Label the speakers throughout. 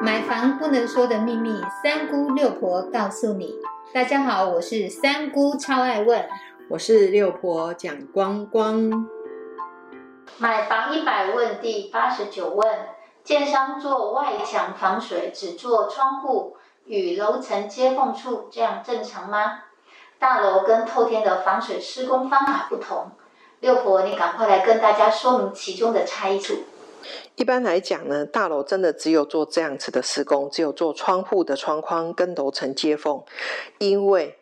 Speaker 1: 买房不能说的秘密，三姑六婆告诉你。大家好，我是三姑，超爱问。
Speaker 2: 我是六婆蒋光光。
Speaker 1: 买房一百问第八十九问：建商做外墙防水，只做窗户与楼层接缝处，这样正常吗？大楼跟透天的防水施工方法不同，六婆你赶快来跟大家说明其中的差异处。
Speaker 2: 一般来讲呢，大楼真的只有做这样子的施工，只有做窗户的窗框跟楼层接缝，因为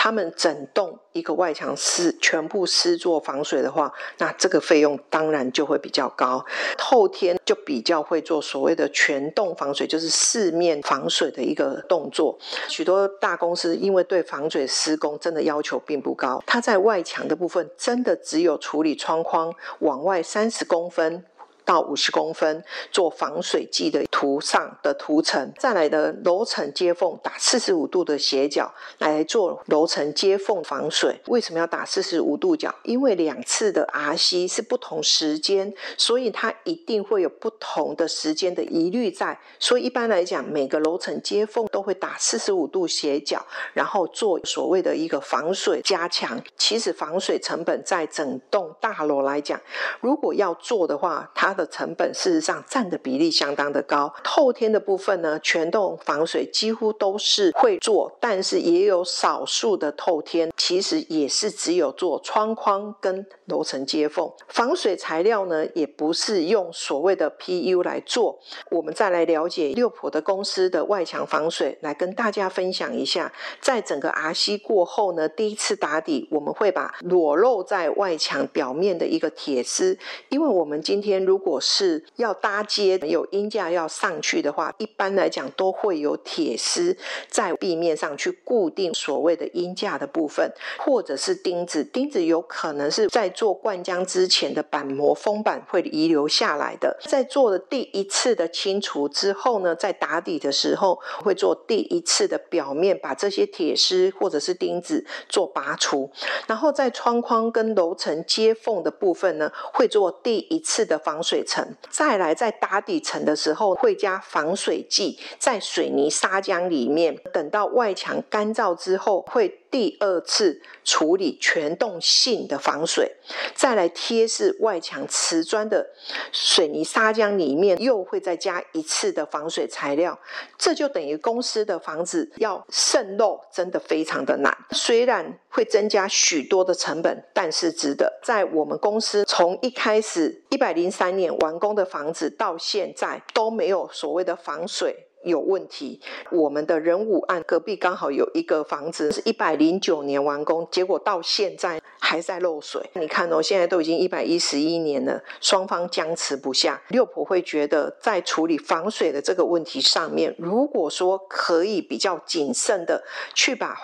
Speaker 2: 他们整栋一个外墙施全部施做防水的话，那这个费用当然就会比较高。后天就比较会做所谓的全栋防水，就是四面防水的一个动作。许多大公司因为对防水施工真的要求并不高，它在外墙的部分真的只有处理窗框往外三十公分。到五十公分做防水剂的涂上的涂层，再来的楼层接缝打四十五度的斜角来做楼层接缝防水。为什么要打四十五度角？因为两次的 RC 是不同时间，所以它一定会有不同的时间的疑虑在。所以一般来讲，每个楼层接缝都会打四十五度斜角，然后做所谓的一个防水加强。其实防水成本在整栋大楼来讲，如果要做的话，它的成本事实上占的比例相当的高。透天的部分呢，全栋防水几乎都是会做，但是也有少数的透天，其实也是只有做窗框跟楼层接缝。防水材料呢，也不是用所谓的 PU 来做。我们再来了解六婆的公司的外墙防水，来跟大家分享一下。在整个 RC 过后呢，第一次打底，我们会把裸露在外墙表面的一个铁丝，因为我们今天如果果是要搭接有音架要上去的话，一般来讲都会有铁丝在壁面上去固定所谓的音架的部分，或者是钉子。钉子有可能是在做灌浆之前的板模封板会遗留下来的。在做了第一次的清除之后呢，在打底的时候会做第一次的表面，把这些铁丝或者是钉子做拔除。然后在窗框跟楼层接缝的部分呢，会做第一次的防水。层再来，在打底层的时候会加防水剂，在水泥砂浆里面，等到外墙干燥之后会。第二次处理全动性的防水，再来贴饰外墙瓷砖的水泥砂浆里面，又会再加一次的防水材料，这就等于公司的房子要渗漏，真的非常的难。虽然会增加许多的成本，但是值得。在我们公司从一开始一百零三年完工的房子到现在都没有所谓的防水。有问题，我们的人武案隔壁刚好有一个房子是一百零九年完工，结果到现在还在漏水。你看哦，现在都已经一百一十一年了，双方僵持不下。六婆会觉得在处理防水的这个问题上面，如果说可以比较谨慎的去把。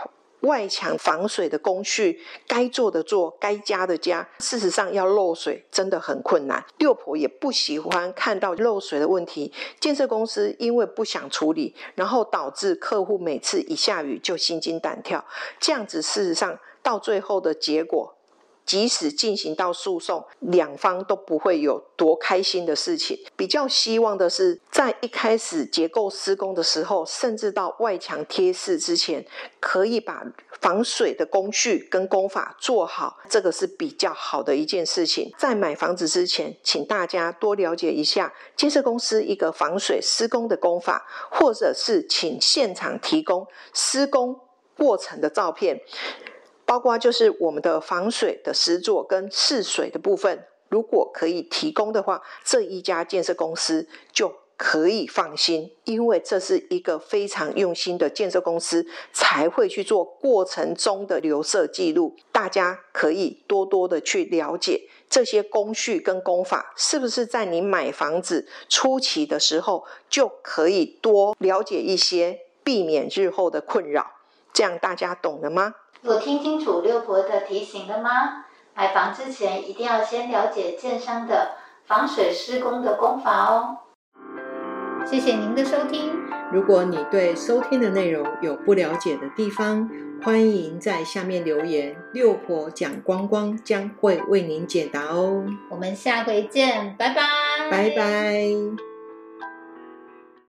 Speaker 2: 外墙防水的工序，该做的做，该加的加。事实上，要漏水真的很困难。六婆也不喜欢看到漏水的问题。建设公司因为不想处理，然后导致客户每次一下雨就心惊胆跳。这样子，事实上到最后的结果。即使进行到诉讼，两方都不会有多开心的事情。比较希望的是，在一开始结构施工的时候，甚至到外墙贴饰之前，可以把防水的工序跟工法做好，这个是比较好的一件事情。在买房子之前，请大家多了解一下建设公司一个防水施工的工法，或者是请现场提供施工过程的照片。包括就是我们的防水的施作跟试水的部分，如果可以提供的话，这一家建设公司就可以放心，因为这是一个非常用心的建设公司才会去做过程中的留色记录。大家可以多多的去了解这些工序跟工法，是不是在你买房子初期的时候就可以多了解一些，避免日后的困扰。这样大家懂了吗？
Speaker 1: 有听清楚六婆的提醒了吗？买房之前一定要先了解建商的防水施工的工法哦。谢谢您的收听。
Speaker 2: 如果你对收听的内容有不了解的地方，欢迎在下面留言，六婆讲光光将会为您解答哦。
Speaker 1: 我们下回见，拜拜，
Speaker 2: 拜拜。